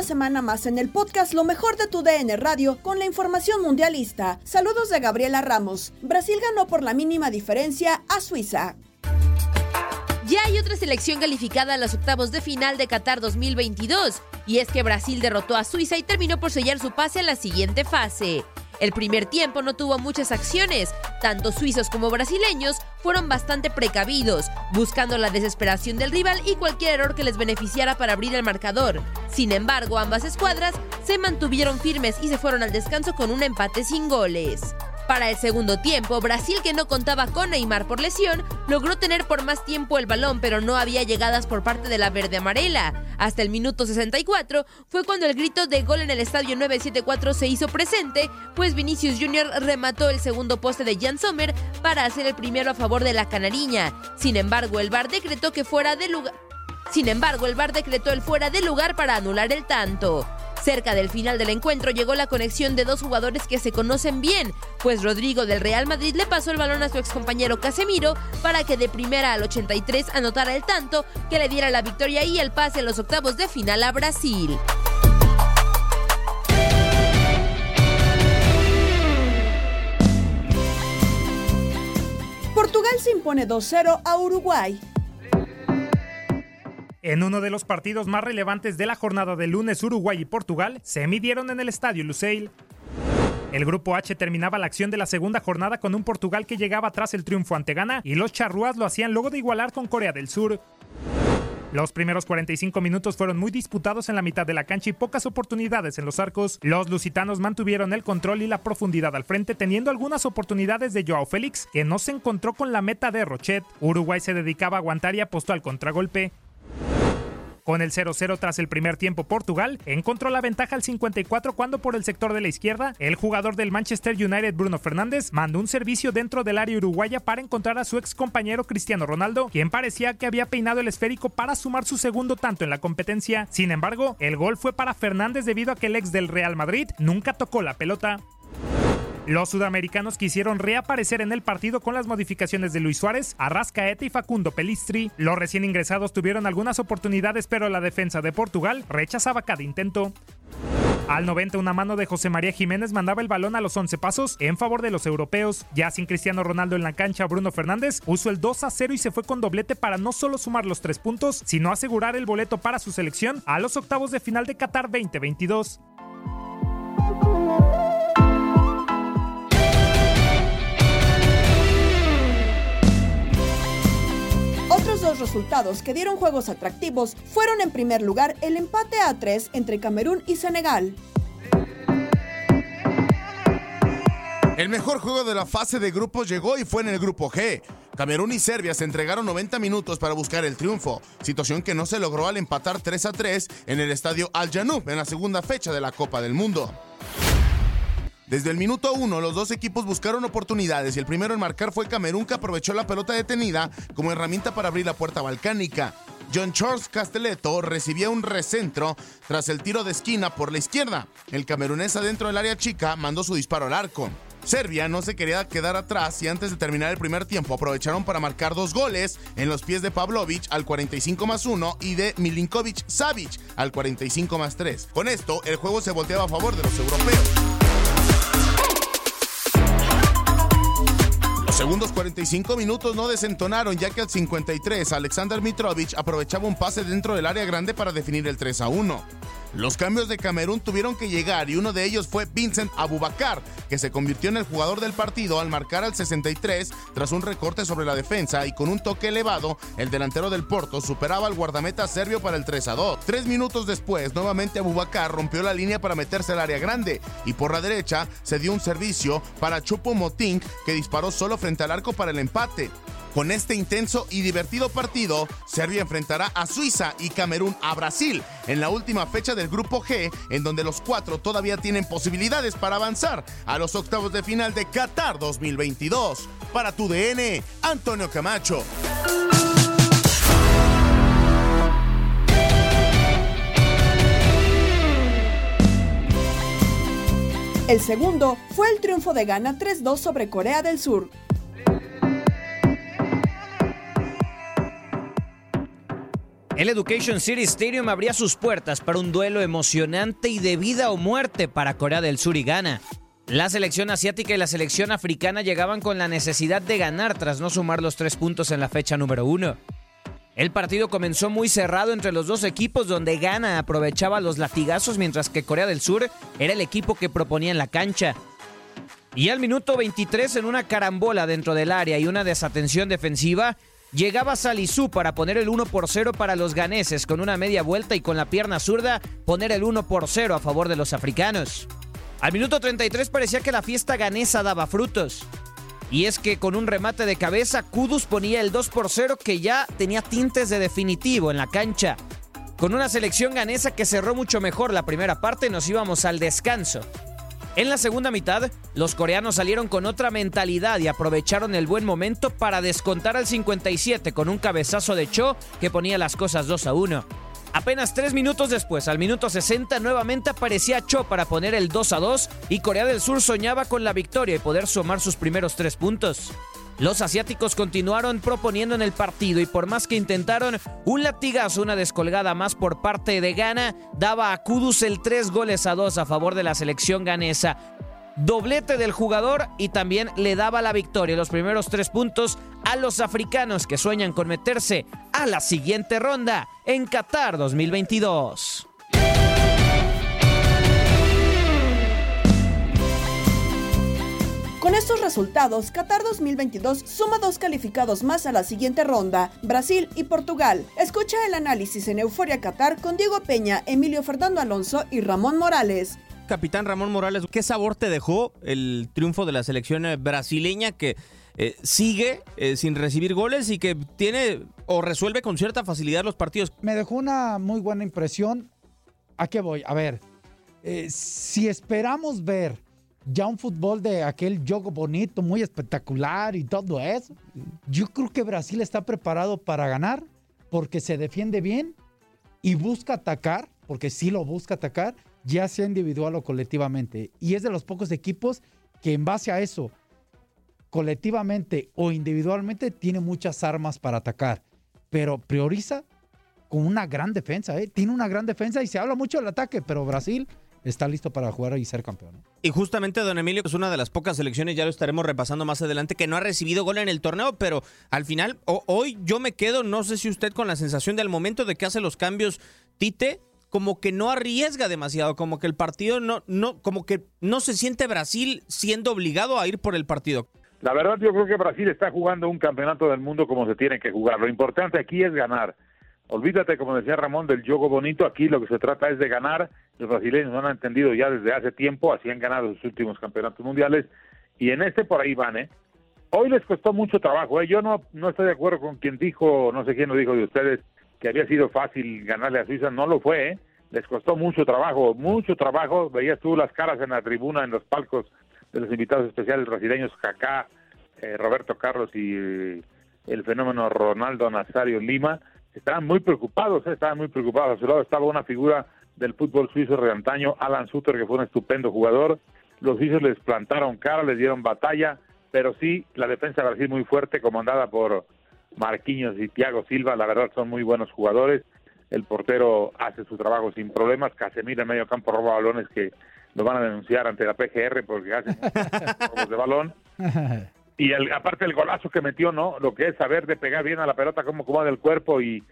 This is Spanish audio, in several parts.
Una semana más en el podcast Lo mejor de tu DN Radio con la información mundialista. Saludos de Gabriela Ramos. Brasil ganó por la mínima diferencia a Suiza. Ya hay otra selección calificada a los octavos de final de Qatar 2022, y es que Brasil derrotó a Suiza y terminó por sellar su pase a la siguiente fase. El primer tiempo no tuvo muchas acciones, tanto suizos como brasileños fueron bastante precavidos, buscando la desesperación del rival y cualquier error que les beneficiara para abrir el marcador. Sin embargo, ambas escuadras se mantuvieron firmes y se fueron al descanso con un empate sin goles. Para el segundo tiempo, Brasil, que no contaba con Neymar por lesión, logró tener por más tiempo el balón, pero no había llegadas por parte de la verde amarela. Hasta el minuto 64 fue cuando el grito de gol en el estadio 974 se hizo presente, pues Vinicius Jr. remató el segundo poste de Jan Sommer para hacer el primero a favor de la canariña. Sin embargo, el VAR decretó que fuera de lugar. Sin embargo, el VAR decretó el fuera de lugar para anular el tanto. Cerca del final del encuentro llegó la conexión de dos jugadores que se conocen bien, pues Rodrigo del Real Madrid le pasó el balón a su excompañero Casemiro para que de primera al 83 anotara el tanto que le diera la victoria y el pase a los octavos de final a Brasil. Portugal se impone 2-0 a Uruguay. En uno de los partidos más relevantes de la jornada de lunes, Uruguay y Portugal se midieron en el estadio Lusail. El grupo H terminaba la acción de la segunda jornada con un Portugal que llegaba tras el triunfo ante Ghana y los charrúas lo hacían luego de igualar con Corea del Sur. Los primeros 45 minutos fueron muy disputados en la mitad de la cancha y pocas oportunidades en los arcos. Los lusitanos mantuvieron el control y la profundidad al frente, teniendo algunas oportunidades de Joao Félix, que no se encontró con la meta de Rochet. Uruguay se dedicaba a aguantar y apostó al contragolpe. Con el 0-0 tras el primer tiempo, Portugal encontró la ventaja al 54 cuando por el sector de la izquierda, el jugador del Manchester United Bruno Fernández mandó un servicio dentro del área uruguaya para encontrar a su ex compañero Cristiano Ronaldo, quien parecía que había peinado el esférico para sumar su segundo tanto en la competencia. Sin embargo, el gol fue para Fernández debido a que el ex del Real Madrid nunca tocó la pelota. Los sudamericanos quisieron reaparecer en el partido con las modificaciones de Luis Suárez, Arrascaeta y Facundo Pelistri. Los recién ingresados tuvieron algunas oportunidades, pero la defensa de Portugal rechazaba cada intento. Al 90 una mano de José María Jiménez mandaba el balón a los 11 pasos en favor de los europeos. Ya sin Cristiano Ronaldo en la cancha, Bruno Fernández usó el 2 a 0 y se fue con doblete para no solo sumar los tres puntos, sino asegurar el boleto para su selección a los octavos de final de Qatar 2022. Resultados que dieron juegos atractivos fueron en primer lugar el empate a 3 entre Camerún y Senegal. El mejor juego de la fase de grupos llegó y fue en el grupo G. Camerún y Serbia se entregaron 90 minutos para buscar el triunfo, situación que no se logró al empatar 3 a 3 en el estadio Al Janoub en la segunda fecha de la Copa del Mundo. Desde el minuto 1, los dos equipos buscaron oportunidades y el primero en marcar fue Camerún que aprovechó la pelota detenida como herramienta para abrir la puerta balcánica. John Charles Castelletto recibía un recentro tras el tiro de esquina por la izquierda. El camerunés adentro del área chica mandó su disparo al arco. Serbia no se quería quedar atrás y antes de terminar el primer tiempo aprovecharon para marcar dos goles en los pies de Pavlovic al 45 más 1 y de Milinkovic Savic al 45 más 3. Con esto, el juego se volteaba a favor de los europeos. Segundos 45 minutos no desentonaron ya que al 53 Alexander Mitrovic aprovechaba un pase dentro del área grande para definir el 3 a 1. Los cambios de Camerún tuvieron que llegar y uno de ellos fue Vincent Abubakar, que se convirtió en el jugador del partido al marcar al 63 tras un recorte sobre la defensa y con un toque elevado, el delantero del Porto superaba al guardameta serbio para el 3 a 2. Tres minutos después, nuevamente Abubakar rompió la línea para meterse al área grande y por la derecha se dio un servicio para Chupo Moting que disparó solo frente al arco para el empate. Con este intenso y divertido partido, Serbia enfrentará a Suiza y Camerún a Brasil en la última fecha del Grupo G, en donde los cuatro todavía tienen posibilidades para avanzar a los octavos de final de Qatar 2022. Para tu DN, Antonio Camacho. El segundo fue el triunfo de Ghana 3-2 sobre Corea del Sur. El Education City Stadium abría sus puertas para un duelo emocionante y de vida o muerte para Corea del Sur y Ghana. La selección asiática y la selección africana llegaban con la necesidad de ganar tras no sumar los tres puntos en la fecha número uno. El partido comenzó muy cerrado entre los dos equipos donde Ghana aprovechaba los latigazos mientras que Corea del Sur era el equipo que proponía en la cancha. Y al minuto 23 en una carambola dentro del área y una desatención defensiva, llegaba Salisu para poner el 1 por 0 para los ganeses con una media vuelta y con la pierna zurda poner el 1 por 0 a favor de los africanos. Al minuto 33 parecía que la fiesta ganesa daba frutos. Y es que con un remate de cabeza, Kudus ponía el 2 por 0 que ya tenía tintes de definitivo en la cancha. Con una selección ganesa que cerró mucho mejor la primera parte, nos íbamos al descanso. En la segunda mitad, los coreanos salieron con otra mentalidad y aprovecharon el buen momento para descontar al 57 con un cabezazo de Cho que ponía las cosas 2 a 1. Apenas tres minutos después, al minuto 60, nuevamente aparecía Cho para poner el 2 a 2 y Corea del Sur soñaba con la victoria y poder sumar sus primeros tres puntos. Los asiáticos continuaron proponiendo en el partido y por más que intentaron, un latigazo, una descolgada más por parte de Ghana, daba a Kudus el 3 goles a 2 a favor de la selección ganesa. Doblete del jugador y también le daba la victoria, los primeros tres puntos a los africanos que sueñan con meterse a la siguiente ronda en Qatar 2022. Con estos resultados, Qatar 2022 suma dos calificados más a la siguiente ronda, Brasil y Portugal. Escucha el análisis en Euforia Qatar con Diego Peña, Emilio Fernando Alonso y Ramón Morales. Capitán Ramón Morales, ¿qué sabor te dejó el triunfo de la selección eh, brasileña que eh, sigue eh, sin recibir goles y que tiene o resuelve con cierta facilidad los partidos? Me dejó una muy buena impresión. ¿A qué voy? A ver, eh, si esperamos ver ya un fútbol de aquel juego bonito, muy espectacular y todo eso, yo creo que Brasil está preparado para ganar porque se defiende bien y busca atacar, porque sí lo busca atacar, ya sea individual o colectivamente. Y es de los pocos equipos que en base a eso, colectivamente o individualmente, tiene muchas armas para atacar, pero prioriza con una gran defensa, ¿eh? tiene una gran defensa y se habla mucho del ataque, pero Brasil está listo para jugar y ser campeón. ¿no? Y justamente Don Emilio es una de las pocas selecciones, ya lo estaremos repasando más adelante, que no ha recibido gol en el torneo, pero al final, o- hoy yo me quedo, no sé si usted con la sensación del momento de que hace los cambios Tite, como que no arriesga demasiado, como que el partido no, no, como que no se siente Brasil siendo obligado a ir por el partido. La verdad yo creo que Brasil está jugando un campeonato del mundo como se tiene que jugar. Lo importante aquí es ganar. Olvídate, como decía Ramón, del juego bonito. Aquí lo que se trata es de ganar. Los brasileños lo han entendido ya desde hace tiempo, así han ganado sus últimos campeonatos mundiales. Y en este por ahí van, ¿eh? Hoy les costó mucho trabajo, ¿eh? Yo no, no estoy de acuerdo con quien dijo, no sé quién lo dijo de ustedes, que había sido fácil ganarle a Suiza. No lo fue, ¿eh? Les costó mucho trabajo, mucho trabajo. Veías tú las caras en la tribuna, en los palcos de los invitados especiales brasileños, Kaká, eh, Roberto Carlos y el fenómeno Ronaldo Nazario Lima, estaban muy preocupados, eh, estaban muy preocupados. A su lado estaba una figura del fútbol suizo de antaño, Alan Sutter, que fue un estupendo jugador. Los suizos les plantaron cara, les dieron batalla, pero sí, la defensa de Brasil muy fuerte, comandada por Marquinhos y Thiago Silva, la verdad son muy buenos jugadores. El portero hace su trabajo sin problemas. Casemiro en medio campo roba balones que lo van a denunciar ante la PGR porque hacen robos de balón. Y el, aparte el golazo que metió, ¿no? Lo que es saber de pegar bien a la pelota, cómo acomoda el cuerpo y,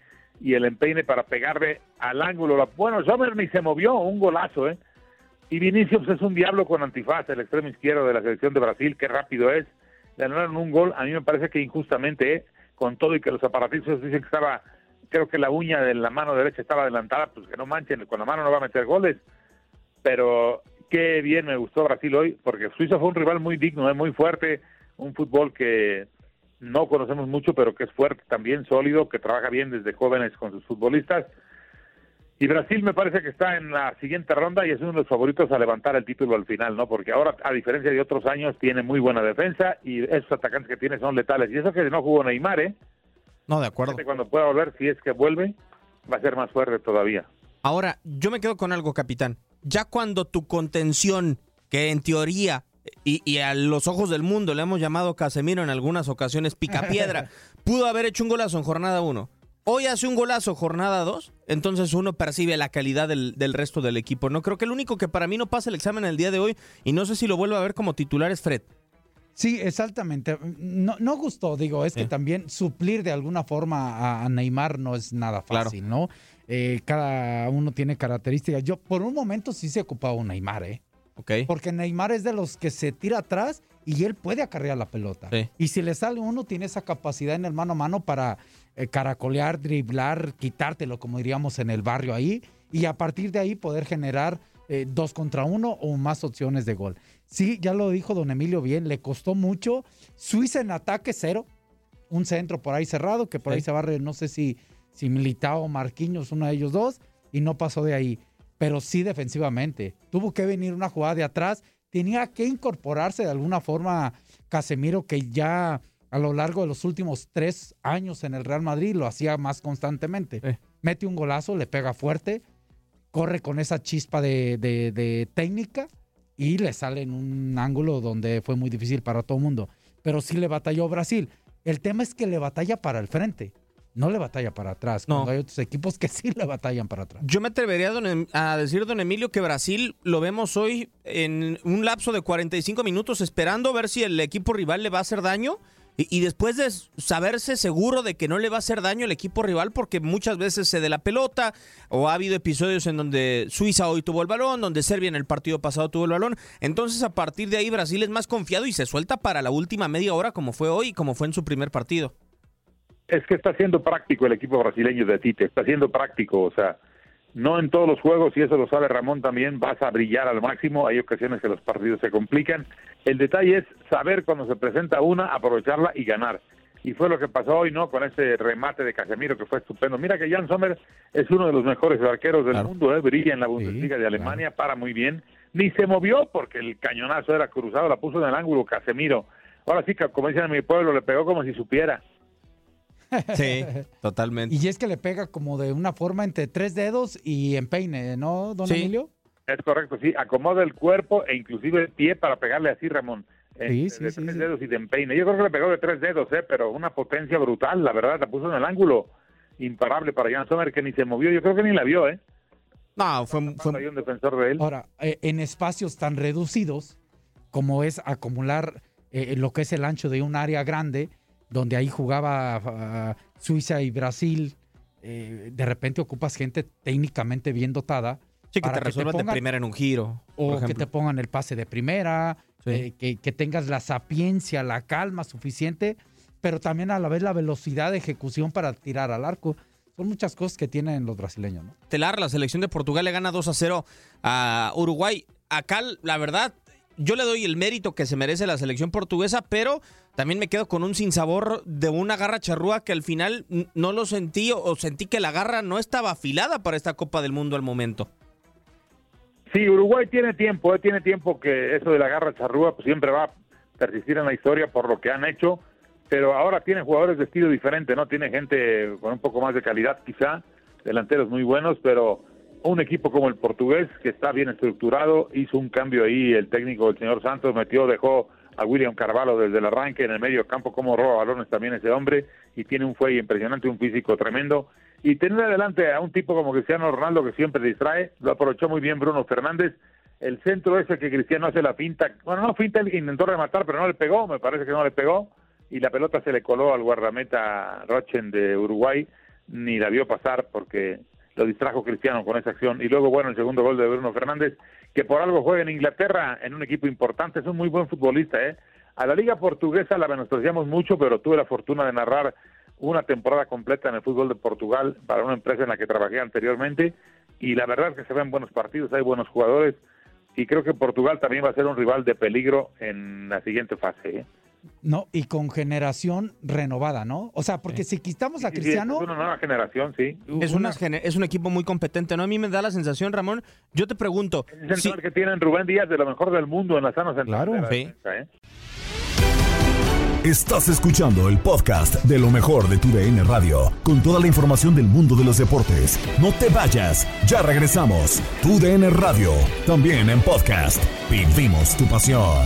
y el empeine para pegarle al ángulo. Bueno, Sommer ni se movió, un golazo, ¿eh? Y Vinicius es un diablo con antifaz, el extremo izquierdo de la selección de Brasil, qué rápido es. Le anularon un gol, a mí me parece que injustamente, ¿eh? Con todo y que los aparatizos dicen que estaba, creo que la uña de la mano derecha estaba adelantada, pues que no manchen, con la mano no va a meter goles. Pero qué bien me gustó Brasil hoy, porque Suiza fue un rival muy digno, ¿eh? muy fuerte, un fútbol que no conocemos mucho, pero que es fuerte también, sólido, que trabaja bien desde jóvenes con sus futbolistas. Y Brasil me parece que está en la siguiente ronda y es uno de los favoritos a levantar el título al final, ¿no? Porque ahora, a diferencia de otros años, tiene muy buena defensa y esos atacantes que tiene son letales. Y eso que no jugó Neymar, ¿eh? No, de acuerdo. Cuando pueda volver, si es que vuelve, va a ser más fuerte todavía. Ahora, yo me quedo con algo, capitán. Ya cuando tu contención, que en teoría y, y a los ojos del mundo le hemos llamado Casemiro en algunas ocasiones picapiedra, pudo haber hecho un golazo en jornada 1. Hoy hace un golazo jornada 2, entonces uno percibe la calidad del, del resto del equipo. No creo que el único que para mí no pasa el examen el día de hoy, y no sé si lo vuelvo a ver como titular, es Fred. Sí, exactamente. No, no gustó, digo, es que también suplir de alguna forma a, a Neymar no es nada fácil, ¿no? Eh, cada uno tiene características. Yo por un momento sí se ocupaba un Neymar, ¿eh? Porque Neymar es de los que se tira atrás y él puede acarrear la pelota. Sí. Y si le sale uno, tiene esa capacidad en el mano a mano para eh, caracolear, driblar, quitártelo, como diríamos en el barrio ahí, y a partir de ahí poder generar eh, dos contra uno o más opciones de gol. Sí, ya lo dijo don Emilio bien, le costó mucho. Suiza en ataque cero, un centro por ahí cerrado, que por ahí se barre, no sé si, si Militao o Marquinhos, uno de ellos dos, y no pasó de ahí. Pero sí defensivamente. Tuvo que venir una jugada de atrás. Tenía que incorporarse de alguna forma Casemiro, que ya a lo largo de los últimos tres años en el Real Madrid lo hacía más constantemente. Mete un golazo, le pega fuerte, corre con esa chispa de, de- de técnica y le sale en un ángulo donde fue muy difícil para todo el mundo. Pero sí le batalló Brasil. El tema es que le batalla para el frente, no le batalla para atrás. No. Cuando hay otros equipos que sí le batallan para atrás. Yo me atrevería don Em- a decir, don Emilio, que Brasil lo vemos hoy en un lapso de 45 minutos esperando ver si el equipo rival le va a hacer daño y, y después de saberse seguro de que no le va a hacer daño el equipo rival porque muchas veces se de la pelota o ha habido episodios en donde Suiza hoy tuvo el balón, donde Serbia en el partido pasado tuvo el balón. Entonces a partir de ahí Brasil es más confiado y se suelta para la última media hora como fue hoy y como fue en su primer partido. Es que está siendo práctico el equipo brasileño de Tite, está siendo práctico, o sea, no en todos los juegos, y eso lo sabe Ramón también, vas a brillar al máximo, hay ocasiones que los partidos se complican. El detalle es saber cuando se presenta una, aprovecharla y ganar. Y fue lo que pasó hoy, ¿no? Con ese remate de Casemiro que fue estupendo. Mira que Jan Sommer es uno de los mejores arqueros del mundo, ¿eh? brilla en la Bundesliga de Alemania, para muy bien. Ni se movió porque el cañonazo era cruzado, la puso en el ángulo Casemiro. Ahora sí, que como dicen en mi pueblo, le pegó como si supiera. Sí, totalmente. Y es que le pega como de una forma entre tres dedos y empeine, ¿no, don Emilio? Es correcto, sí, acomoda el cuerpo e inclusive el pie para pegarle así, Ramón. Eh, Sí, de sí, tres sí, sí. dedos y de empeine. Yo creo que le pegó de tres dedos, eh, pero una potencia brutal, la verdad, la puso en el ángulo imparable para Jan Sommer que ni se movió, yo creo que ni la vio, ¿eh? No, fue, fue... Hay un defensor de él. Ahora, eh, en espacios tan reducidos como es acumular eh, lo que es el ancho de un área grande, donde ahí jugaba ah, Suiza y Brasil, eh, de repente ocupas gente técnicamente bien dotada. Sí, que para te resuelvan de primera en un giro. O que te pongan el pase de primera, eh, que, que tengas la sapiencia, la calma suficiente, pero también a la vez la velocidad de ejecución para tirar al arco. Son muchas cosas que tienen los brasileños, ¿no? Telar, la selección de Portugal le gana 2 a 0 a Uruguay. Acá, la verdad, yo le doy el mérito que se merece la selección portuguesa, pero también me quedo con un sinsabor de una garra charrúa que al final no lo sentí o- sentí que la garra no estaba afilada para esta Copa del Mundo al momento. Sí, Uruguay tiene tiempo, eh, tiene tiempo que eso de la garra charrúa pues, siempre va a persistir en la historia por lo que han hecho, pero ahora tiene jugadores de estilo diferente, ¿no? Tiene gente con un poco más de calidad quizá, delanteros muy buenos, pero un equipo como el portugués que está bien estructurado, hizo un cambio ahí el técnico, el señor Santos, metió, dejó a William Carvalho desde el arranque en el medio campo, como roba balones también ese hombre, y tiene un fuelle impresionante, un físico tremendo, y tener adelante a un tipo como Cristiano Ronaldo que siempre distrae, lo aprovechó muy bien Bruno Fernández, el centro ese que Cristiano hace la finta, bueno, no finta, él intentó rematar, pero no le pegó, me parece que no le pegó, y la pelota se le coló al guardameta Rochen de Uruguay, ni la vio pasar porque lo distrajo Cristiano con esa acción. Y luego, bueno, el segundo gol de Bruno Fernández, que por algo juega en Inglaterra, en un equipo importante, es un muy buen futbolista, ¿eh? A la liga portuguesa la menospreciamos mucho, pero tuve la fortuna de narrar una temporada completa en el fútbol de Portugal para una empresa en la que trabajé anteriormente y la verdad es que se ven buenos partidos, hay buenos jugadores y creo que Portugal también va a ser un rival de peligro en la siguiente fase. ¿eh? No, y con generación renovada, ¿no? O sea, porque si quitamos a Sí, sí, Cristiano, es una nueva generación, sí. Es, una gene- es un equipo muy competente, ¿no? A mí me da la sensación, Ramón, yo te pregunto, Es el que tienen Rubén Díaz de lo mejor del mundo en la sana Claro. Sí. Estás escuchando el podcast de lo mejor de tu DN Radio, con toda la información del mundo de los deportes. No te vayas, ya regresamos. Tu DN Radio, también en podcast. Vivimos tu pasión.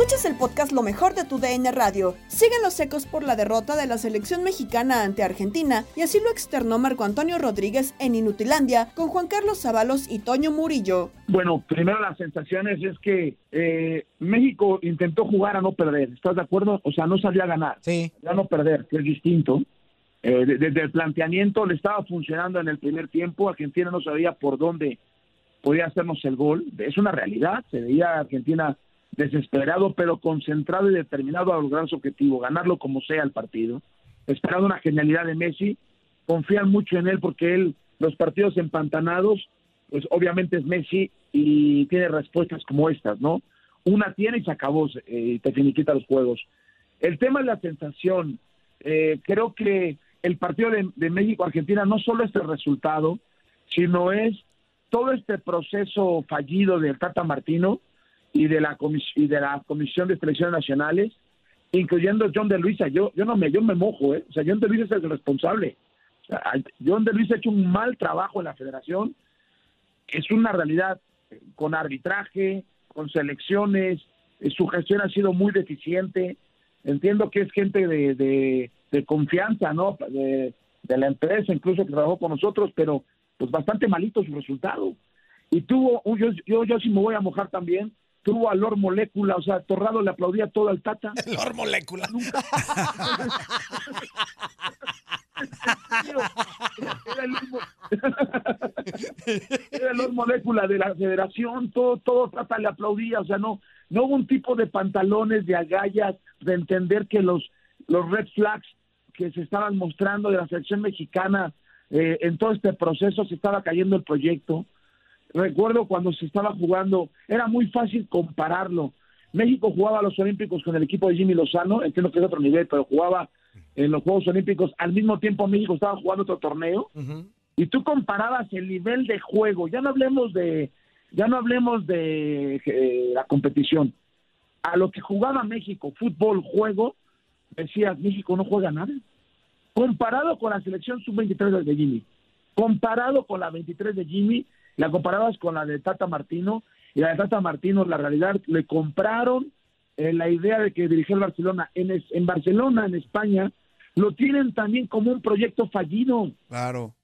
Escuchas el podcast Lo mejor de tu DN Radio. Siguen los ecos por la derrota de la selección mexicana ante Argentina y así lo externó Marco Antonio Rodríguez en Inutilandia con Juan Carlos Zavalos y Toño Murillo. Bueno, primero las sensaciones es que eh, México intentó jugar a no perder, ¿estás de acuerdo? O sea, no salía a ganar, sí. a no perder, que es distinto. Eh, de- desde el planteamiento le estaba funcionando en el primer tiempo, Argentina no sabía por dónde podía hacernos el gol, es una realidad, se veía a Argentina desesperado, pero concentrado y determinado a lograr su objetivo, ganarlo como sea el partido, esperando una genialidad de Messi, confían mucho en él porque él, los partidos empantanados, pues obviamente es Messi y tiene respuestas como estas, ¿no? Una tiene y se acabó, eh, te finiquita los juegos. El tema es la sensación. Eh, creo que el partido de, de México-Argentina no solo es el resultado, sino es todo este proceso fallido del Tata Martino y de la comis- y de la Comisión de Selecciones Nacionales, incluyendo John de Luisa. Yo, yo no me, yo me mojo, ¿eh? O sea, John de Luisa es el responsable. John de Luisa ha hecho un mal trabajo en la federación. Es una realidad eh, con arbitraje, con selecciones, eh, su gestión ha sido muy deficiente. Entiendo que es gente de, de, confianza, ¿no? De, la empresa, incluso que trabajó con nosotros, pero pues bastante malito su resultado. Y tuvo, yo, yo, yo sí me voy a mojar también, tuvo a Lord Molécula, o sea, Torrado le aplaudía todo al Tata. Lord Molécula. Era el mismo- Era el Lord Molécula de la federación, todo, todo Tata le aplaudía, o sea, no, no hubo un tipo de pantalones, de agallas, de entender que los, los red flags que se estaban mostrando de la selección mexicana eh, en todo este proceso se estaba cayendo el proyecto. Recuerdo cuando se estaba jugando, era muy fácil compararlo. México jugaba a los Olímpicos con el equipo de Jimmy Lozano, entiendo que es otro nivel, pero jugaba en los Juegos Olímpicos. Al mismo tiempo México estaba jugando otro torneo y tú comparabas el nivel de juego, ya no hablemos de, ya no hablemos de eh, la competición, a lo que jugaba México, fútbol, juego, decías, México no juega nada. Comparado con la selección sub-23 de Jimmy, comparado con la 23 de Jimmy, la comparabas con la de Tata Martino, y la de Tata Martino, la realidad, le compraron eh, la idea de que dirigió el Barcelona. En, es- en Barcelona, en España, lo tienen también como un proyecto fallido. Claro.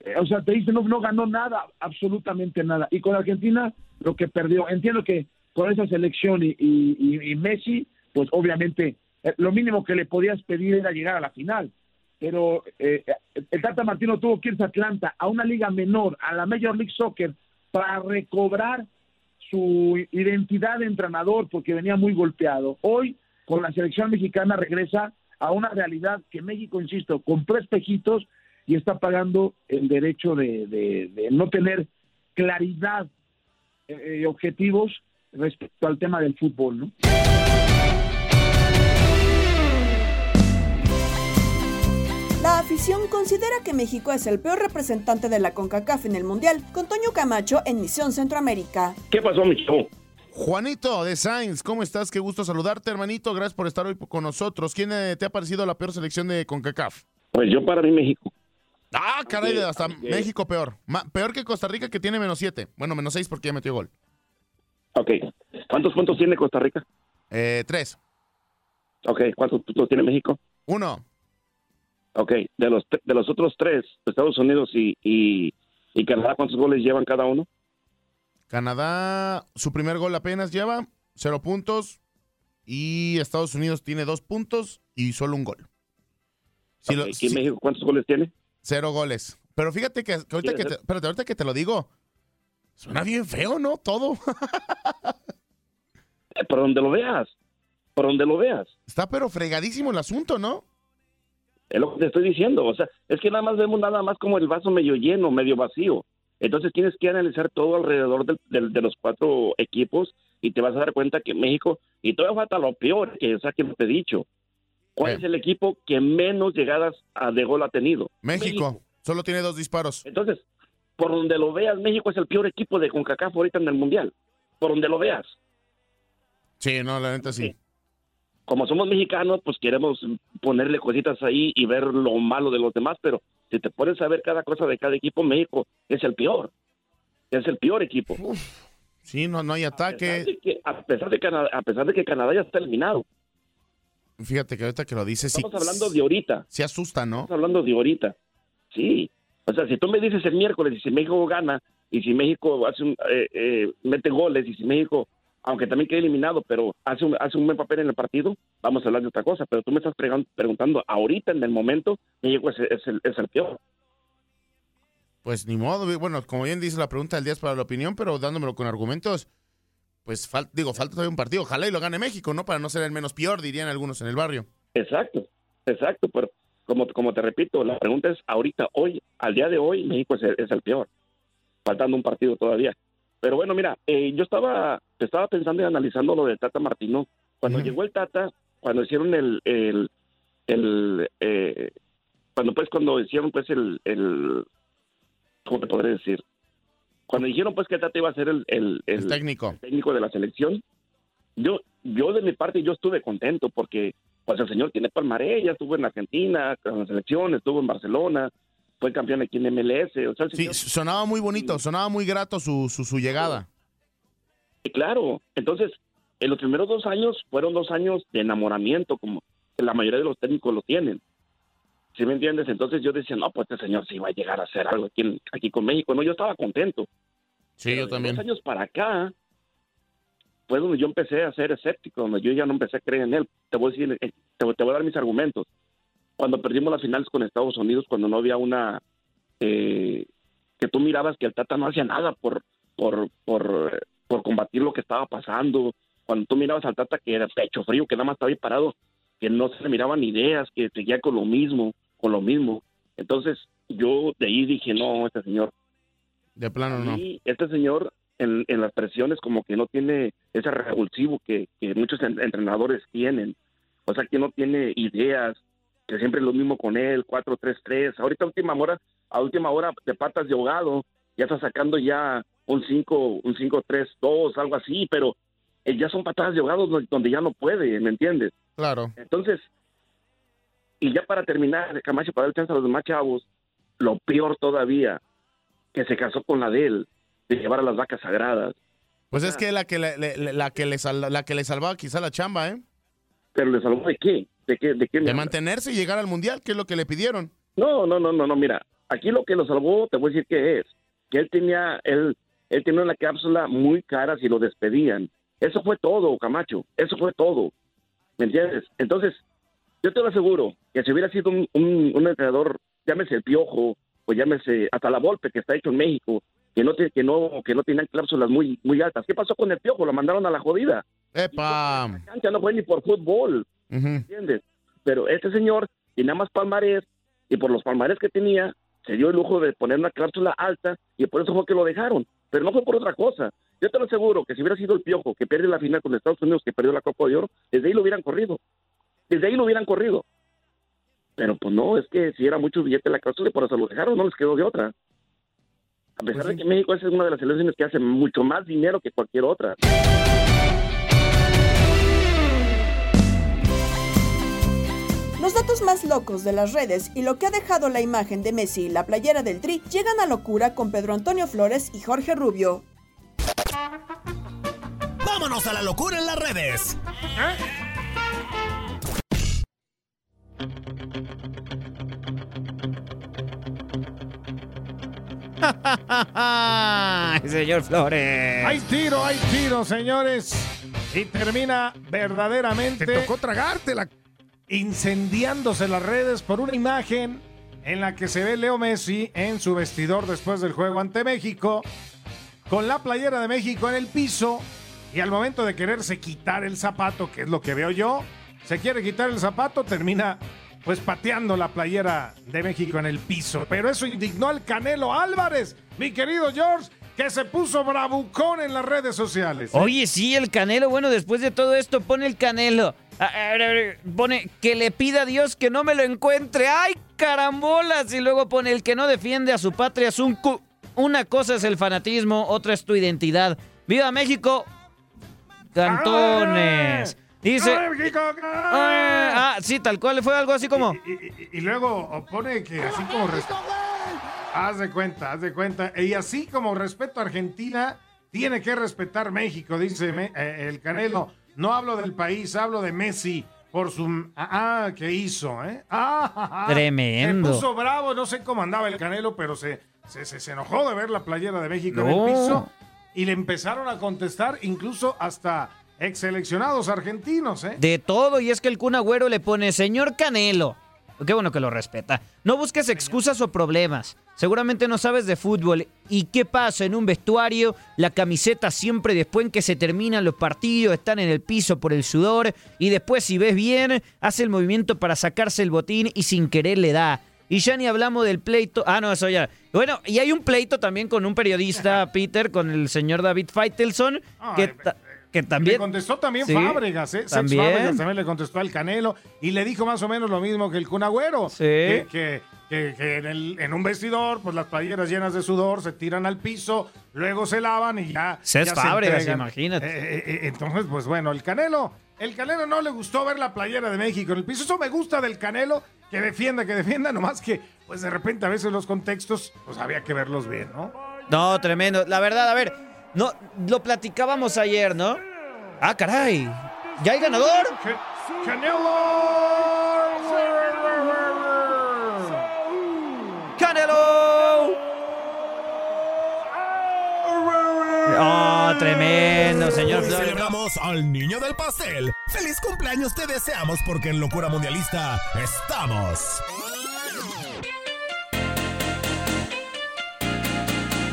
Eh, o sea, te dicen, no, no ganó nada, absolutamente nada. Y con Argentina, lo que perdió. Entiendo que con esa selección y, y- y- y Messi, pues obviamente eh, lo mínimo que le podías pedir era llegar a la final. Pero eh, el Tata Martino tuvo que irse a Atlanta, a una liga menor, a la Major League Soccer, para recobrar su identidad de entrenador porque venía muy golpeado. Hoy, con la selección mexicana, regresa a una realidad que México, insisto, compró espejitos y está pagando el derecho de, no tener claridad eh, y objetivos respecto al tema del fútbol, ¿no? Afición considera que México es el peor representante de la CONCACAF en el Mundial, con Toño Camacho en Misión Centroamérica. ¿Qué pasó, mi chavo? Juanito de Sainz, ¿cómo estás? Qué gusto saludarte, hermanito. Gracias por estar hoy con nosotros. ¿Quién eh, te ha parecido la peor selección de CONCACAF? Pues yo para mí México. Ah, caray, hasta oye. México peor. Ma- peor que Costa Rica que tiene menos siete. Bueno, menos seis porque ya metió gol. Ok. ¿Cuántos puntos tiene Costa Rica? Eh, tres. Ok. ¿Cuántos puntos tiene México? Uno. Ok. De los, de los otros tres, Estados Unidos y, y, y Canadá, ¿cuántos goles llevan cada uno? Canadá, su primer gol apenas lleva, cero puntos. Y Estados Unidos tiene dos puntos y solo un gol. Si lo- Ok, ¿Y si- México cuántos goles tiene? Cero goles. Pero fíjate que, que ahorita, que te, espérate, ahorita que te lo digo, suena bien feo, ¿no? Todo. Eh, Por donde lo veas. Por donde lo veas. Está pero fregadísimo el asunto, ¿no? Es lo que te estoy diciendo. O sea, es que nada más vemos nada más como el vaso medio lleno, medio vacío. Entonces tienes que analizar todo alrededor de los cuatro equipos y te vas a dar cuenta que México, y todavía falta lo peor, que es que no te he dicho. ¿Cuál es el equipo que menos llegadas a de gol ha tenido? México, solo tiene dos disparos. Entonces, por donde lo veas, México es el peor equipo de CONCACAF ahorita en el Mundial. Por donde lo veas. Sí, no, la neta sí. Como somos mexicanos, pues queremos ponerle cositas ahí y ver lo malo de los demás, pero si te pones a ver cada cosa de cada equipo, México es el peor. Es el peor equipo. Sí, no, no hay ataque. Que, a pesar de Canadá, a pesar de que Canadá ya está eliminado. Fíjate que ahorita que lo dices, sí. Estamos hablando de ahorita. Sí asusta, ¿no? Estamos hablando de ahorita. Sí. O sea, si tú me dices el miércoles y si México gana y si México hace un, eh, eh, mete goles y si México, aunque también quede eliminado, pero hace un, hace un buen papel en el partido, vamos a hablar de otra cosa. Pero tú me estás pregun- preguntando ahorita, en el momento, México es, es el, es el peor. Pues ni modo, bueno, como bien dice la pregunta del día es para la opinión, pero dándomelo con argumentos, pues fal- digo, falta todavía un partido. Ojalá y lo gane México, ¿no? Para no ser el menos peor, dirían algunos en el barrio. Exacto, exacto. Pero como, como te repito, la pregunta es ahorita, hoy, al día de hoy, México es el, es el peor. Faltando un partido todavía. Pero bueno, mira, eh, yo estaba, estaba pensando y analizando lo de Tata Martino. Cuando llegó el Tata, cuando hicieron el, el, el eh, cuando pues cuando hicieron pues el, el ¿cómo te podré decir? Cuando dijeron pues que Tata iba a ser el, el, el técnico. técnico de la selección, yo, yo de mi parte yo estuve contento porque pues el señor tiene palmarés, ya estuvo en Argentina con la selección, estuvo en Barcelona, fue campeón aquí en MLS, o sea, Sí, señor- sonaba muy bonito, sonaba muy grato su, su, su llegada. Claro, entonces en los primeros dos años fueron dos años de enamoramiento, como la mayoría de los técnicos lo tienen. ¿Sí me entiendes? Entonces yo decía, no, pues este señor sí va a llegar a hacer algo aquí, en- aquí con México. No, yo estaba contento. Sí, yo también. dos años para acá fue donde yo empecé a ser escéptico, donde yo ya no empecé a creer en él. Te voy a decir, eh, te, voy- te voy a dar mis argumentos. Cuando perdimos las finales con Estados Unidos, cuando no había una eh, que tú mirabas que el Tata no hacía nada por por por, por combatir lo que estaba pasando. Cuando tú mirabas al Tata que era pecho frío, que nada más estaba ahí parado, que no se le miraban ideas, que seguía con lo mismo, con lo mismo. Entonces yo de ahí dije, no, este señor De plano no. y este señor en, en las presiones como que no tiene ese revulsivo que, que muchos en- entrenadores tienen. O sea, que no tiene ideas, que siempre es lo mismo con él, 4-3-3. Ahorita a última hora, a última hora de patas de ahogado, ya está sacando ya un 5, un 5-3-2, algo así, pero eh, ya son patadas de ahogado donde- donde ya no puede, ¿me entiendes? Claro. Entonces, y ya para terminar, Camacho, para dar chance a los demás chavos, lo peor todavía, que se casó con la de él, de llevar a las vacas sagradas. Pues es que la que le, le- la que le sal- la que le salvaba quizá la chamba, ¿eh? Pero le salvó de qué? ¿De qué? ¿De qué? me De hablas? mantenerse y llegar al mundial, que es lo que le pidieron. No, no, no, no, no, mira, aquí lo que lo salvó, te voy a decir que es, que él tenía, él, él tenía una cápsula muy cara si lo despedían. Eso fue todo, Camacho, eso fue todo. ¿Me entiendes? Entonces, yo te lo aseguro, que si hubiera sido un, un, un entrenador, llámese el Piojo, o llámese hasta la Volpe, que está hecho en México, que no, te- que no, que no tenían cláusulas muy, muy altas. ¿Qué pasó con el Piojo? Lo mandaron a la jodida. ¡Epa! cancha no fue ni por fútbol, ¿entiendes? Pero este señor tenía más palmarés y por los palmarés que tenía se dio el lujo de poner una cláusula alta y por eso fue que lo dejaron. Pero no fue por otra cosa. Yo te lo aseguro que si hubiera sido el Piojo que pierde la final con Estados Unidos, que perdió la Copa de Oro, desde ahí lo hubieran corrido. Desde ahí lo hubieran corrido. Pero pues no, es que si era mucho billete la cláusula y por eso lo dejaron, no les quedó de otra. A pesar de que México es una de las selecciones que hace mucho más dinero que cualquier otra. Los datos más locos de las redes y lo que ha dejado la imagen de Messi y la playera del Tri llegan a locura con Pedro Antonio Flores y Jorge Rubio. Vámonos a la locura en las redes. Señor Flores. Hay tiro, hay tiro, señores. Y termina verdaderamente. Te tocó tragártela. Incendiándose las redes por una imagen en la que se ve Leo Messi en su vestidor después del juego ante México, con la playera de México en el piso. Y al momento de quererse quitar el zapato, que es lo que veo yo, se quiere quitar el zapato, termina pues pateando la playera de México en el piso. Pero eso indignó al Canelo Álvarez, mi querido George, que se puso bravucón en las redes sociales. Oye, sí, el Canelo, bueno, después de todo esto, pone el Canelo. A- a ver, a ver, Pone que le pida a Dios que no me lo encuentre. ¡Ay, carambolas! Y luego pone el que no defiende a su patria es un cu- Una cosa es el fanatismo, otra es tu identidad. ¡Viva México! Cantones. Dice. ¡Ay, México! Ah, sí, tal cual, fue algo así como. Y, y luego pone que así como... Haz de cuenta, haz de cuenta. Y así como respeto a Argentina, tiene que respetar México, dice Me- eh, el Canelo. No hablo del país, hablo de Messi por su... Ah, ah, ¿qué hizo, eh? Ah. Tremendo. Se puso bravo, no sé cómo andaba el Canelo, pero se, se, se- se enojó de ver la playera de México en el piso. Y le empezaron a contestar incluso hasta ex seleccionados argentinos, ¿eh? De todo, y es que el Kun Agüero le pone, señor Canelo. Qué bueno que lo respeta. No busques excusas o problemas. Seguramente no sabes de fútbol. ¿Y qué pasa en un vestuario? La camiseta siempre después en que se terminan los partidos, están en el piso por el sudor. Y después, si ves bien, hace el movimiento para sacarse el botín y sin querer le da. Y ya ni hablamos del pleito. Ah, no, eso ya. Bueno, y hay un pleito también con un periodista, Peter, con el señor David Faitelson, que, ta- que también. Le contestó también Sí, Fábregas, ¿eh? También. Fábregas también le contestó al Canelo y le dijo más o menos lo mismo que el Kun Agüero. Sí. Que, que- que- que en, el- en un vestidor, pues las playeras llenas de sudor se tiran al piso, luego se lavan y ya. Cés ya se Fábregas, entregan. imagínate. Eh, eh, eh, entonces, pues bueno, el Canelo, el Canelo no le gustó ver la playera de México en el piso. Eso me gusta del Canelo, que defienda, que defienda, nomás que, pues de repente a veces los contextos, pues había que verlos bien, ¿no? No, tremendo. La verdad, a ver, no, lo platicábamos ayer, ¿no? Ah, caray. ¿Ya hay ganador? ¡Canelo! Tremendo, señor Hoy celebramos al niño del pastel. ¡Feliz cumpleaños te deseamos porque en Locura Mundialista estamos!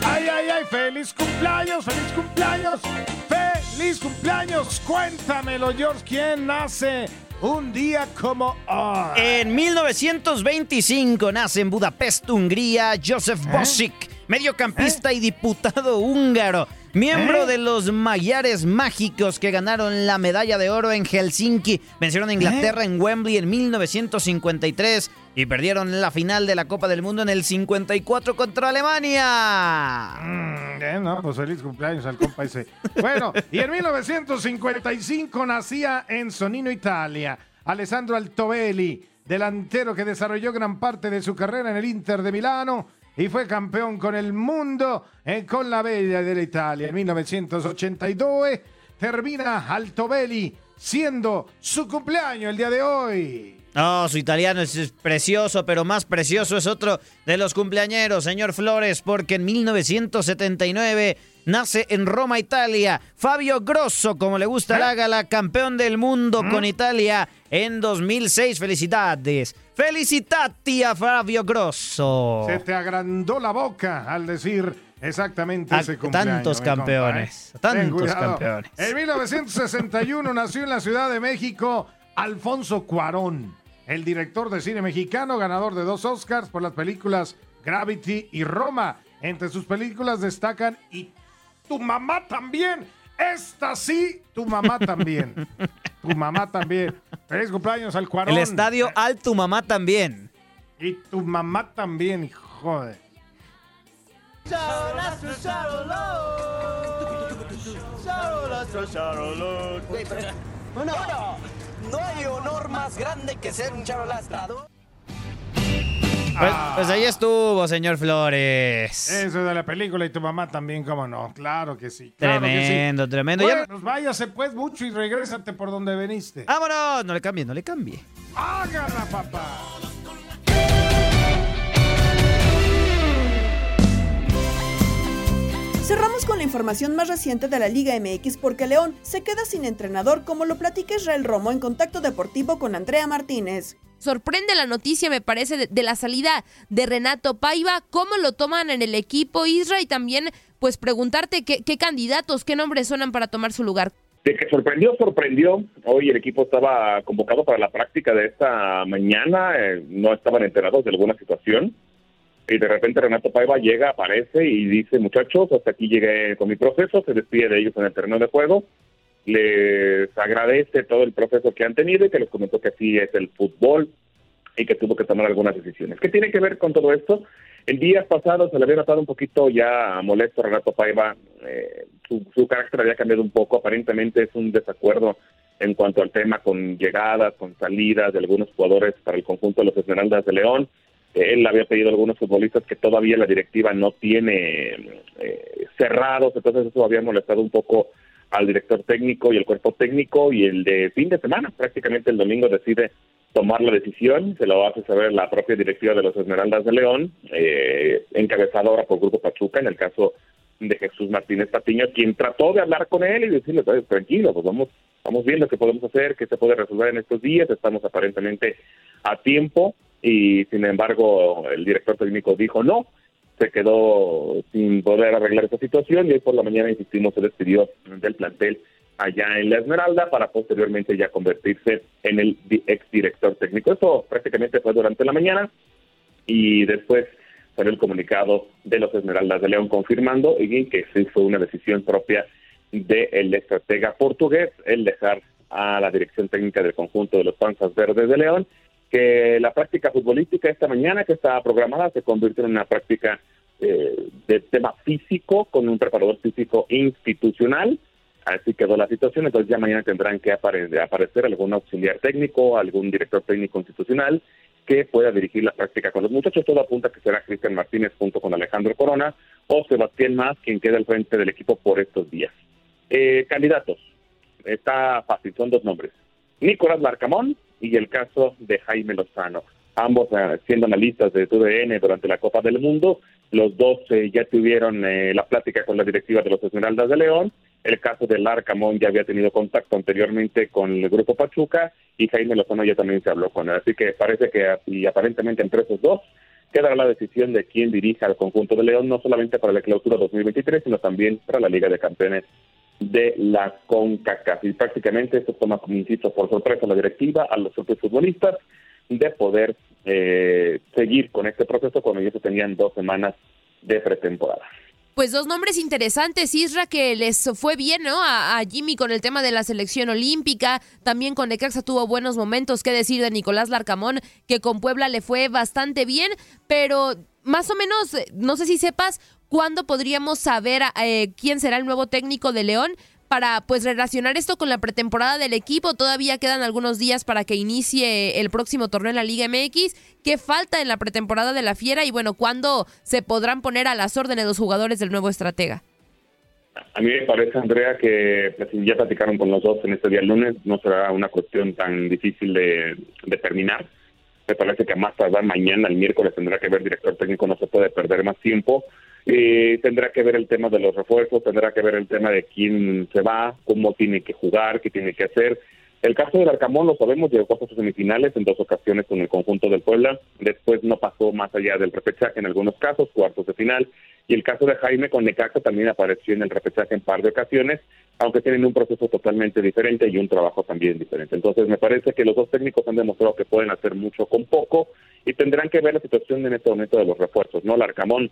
¡Ay, ay, ay! ¡Feliz cumpleaños! ¡Feliz cumpleaños! ¡Feliz cumpleaños! Cuéntamelo, George, ¿quién nace un día como hoy? En 1925 nace en Budapest, Hungría, Josef Bosik, mediocampista y diputado húngaro. Miembro ¿Eh? de los Mayares Mágicos que ganaron la medalla de oro en Helsinki. Vencieron a Inglaterra en Wembley en 1953 y perdieron la final de la Copa del Mundo en el 54 contra Alemania. Mm, eh, no, pues feliz cumpleaños al compa ese. Bueno, y en 1955 nacía en Sonino, Italia, Alessandro Altobelli, delantero que desarrolló gran parte de su carrera en el Inter de Milano y fue campeón con el mundo eh, con la Bella de la Italia. En 1982 termina Altobelli siendo su cumpleaños el día de hoy. No, su italiano es precioso, pero más precioso es otro de los cumpleañeros, señor Flores, porque en 1979 nace en Roma, Italia, Fabio Grosso, como le gusta la gala, campeón del mundo con Italia en 2006. Felicidades. Felicitati a Fabio Grosso. Se te agrandó la boca al decir exactamente A ese cumpleaños. tantos compa, campeones, ¿eh? tantos Ten cuidado. campeones. En 1961 nació en la Ciudad de México Alfonso Cuarón, el director de cine mexicano, ganador de dos Oscars por las películas Gravity y Roma. Entre sus películas destacan Y tu mamá también. Esta sí, tu mamá también. tu mamá también. Feliz cumpleaños al Cuarón. El estadio Al Tu Mamá también. Y tu mamá también, hijo de... Bueno, no hay honor más grande que ser un charolastrador. Pues, pues ahí estuvo, señor Flores. Eso de la película y tu mamá también, cómo no. Claro que sí. claro que sí. Tremendo, tremendo. Ya- Bueno, pues váyase pues mucho y regrésate por donde veniste. Vámonos, no le cambie, no le cambie. Hágala, papá. Cerramos con la información más reciente de la Liga MX porque León se queda sin entrenador como lo platica Israel Romo en contacto deportivo con Andrea Martínez. Sorprende la noticia, me parece, de, de la salida de Renato Paiva, cómo lo toman en el equipo Isra y también pues preguntarte qué, qué candidatos, qué nombres suenan para tomar su lugar. De que sorprendió, sorprendió. Hoy el equipo estaba convocado para la práctica de esta mañana, eh, no estaban enterados de alguna situación. Y de repente Renato Paiva llega, aparece y dice, muchachos, hasta aquí llegué con mi proceso, se despide de ellos en el terreno de juego, les agradece todo el proceso que han tenido y que les comentó que así es el fútbol y que tuvo que tomar algunas decisiones. ¿Qué tiene que ver con todo esto? El día pasado se le había notado un poquito ya molesto a Renato Paiva, eh, su, su carácter había cambiado un poco, aparentemente es un desacuerdo en cuanto al tema con llegadas, con salidas de algunos jugadores para el conjunto de los Esmeraldas de León. Él había pedido a algunos futbolistas que todavía la directiva no tiene eh, cerrados, entonces eso había molestado un poco al director técnico y el cuerpo técnico y el de fin de semana, prácticamente el domingo decide tomar la decisión, se lo hace saber la propia directiva de los Esmeraldas de León, eh, encabezada ahora por Grupo Pachuca, en el caso de Jesús Martínez Patiño, quien trató de hablar con él y decirle, "Oye, tranquilo, pues vamos, vamos viendo qué podemos hacer, qué se puede resolver en estos días, estamos aparentemente a tiempo, y sin embargo el director técnico dijo no, se quedó sin poder arreglar esa situación y hoy por la mañana, insistimos, se despidió del plantel allá en la Esmeralda para posteriormente ya convertirse en el di- exdirector técnico. Eso prácticamente fue durante la mañana y después salió el comunicado de los Esmeraldas de León confirmando y que sí fue una decisión propia del estratega portugués el dejar a la dirección técnica del conjunto de los Panzas Verdes de León que la práctica futbolística esta mañana que estaba programada se convirtió en una práctica eh, de tema físico con un preparador físico institucional. Así quedó la situación, entonces ya mañana tendrán que apare- aparecer algún auxiliar técnico, algún director técnico institucional que pueda dirigir la práctica con los muchachos. Todo apunta que será Cristian Martínez junto con Alejandro Corona o Sebastián Más quien queda al frente del equipo por estos días. Eh, candidatos, está fácil, son dos nombres. Nicolás Larcamón y el caso de Jaime Lozano. Ambos eh, siendo analistas de TUDN durante la Copa del Mundo, los dos eh, ya tuvieron eh, la plática con la directiva de los Esmeraldas de León. El caso de Larcamón ya había tenido contacto anteriormente con el Grupo Pachuca y Jaime Lozano ya también se habló con él. Así que parece que y aparentemente entre esos dos quedará la decisión de quién dirija al conjunto de León, no solamente para la clausura 2023, sino también para la Liga de Campeones de la CONCACAF. Y prácticamente esto toma, como insisto, por sorpresa a la directiva, a los propios futbolistas, de poder eh, seguir con este proceso cuando ya se tenían dos semanas de pretemporada. Pues dos nombres interesantes, Isra, que les fue bien, ¿no? A, Jimmy con el tema de la selección olímpica, también con Necaxa tuvo buenos momentos, qué decir de Nicolás Larcamón, que con Puebla le fue bastante bien, pero más o menos, no sé si sepas cuándo podríamos saber eh, quién será el nuevo técnico de León para pues relacionar esto con la pretemporada del equipo. Todavía quedan algunos días para que inicie el próximo torneo en la Liga MX. ¿Qué falta en la pretemporada de la Fiera? Y bueno, ¿cuándo se podrán poner a las órdenes los jugadores del nuevo estratega? A mí me parece, Andrea, que pues, ya platicaron con los dos en este día lunes, no será una cuestión tan difícil de determinar. Me parece que más tardar mañana, el miércoles, tendrá que ver director técnico, no se puede perder más tiempo. Eh, tendrá que ver el tema de los refuerzos, tendrá que ver el tema de quién se va, cómo tiene que jugar, qué tiene que hacer. El caso del Arcamón lo sabemos, llegó a sus semifinales en dos ocasiones con el conjunto del Puebla, después no pasó más allá del repechaje en algunos casos, cuartos de final, y el caso de Jaime con Necaxa también apareció en el repechaje en par de ocasiones, aunque tienen un proceso totalmente diferente y un trabajo también diferente. Entonces me parece que los dos técnicos han demostrado que pueden hacer mucho con poco y tendrán que ver la situación en este momento de los refuerzos, ¿no? El Arcamón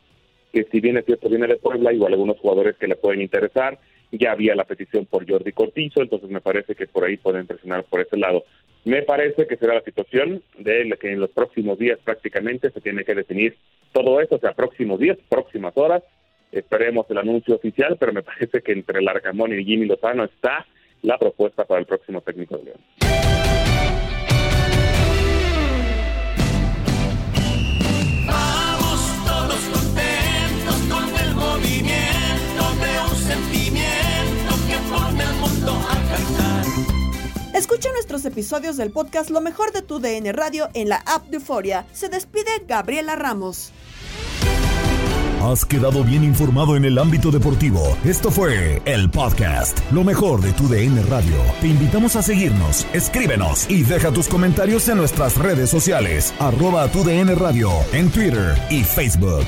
que si bien es cierto viene de Puebla, igual algunos jugadores que le pueden interesar, ya había la petición por Jordi Cortizo, entonces me parece que por ahí pueden presionar por ese lado. Me parece que será la situación de que en los próximos días prácticamente se tiene que definir todo esto, o sea, próximos días, próximas horas, esperemos el anuncio oficial, pero me parece que entre el Arcamón y Jimmy Lozano está la propuesta para el próximo técnico de León. Episodios del podcast Lo mejor de tu DN Radio en la app Euforia. Se despide Gabriela Ramos. Has quedado bien informado en el ámbito deportivo. Esto fue el podcast, lo mejor de tu DN Radio. Te invitamos a seguirnos, escríbenos y deja tus comentarios en nuestras redes sociales, arroba tu DN Radio, en Twitter y Facebook.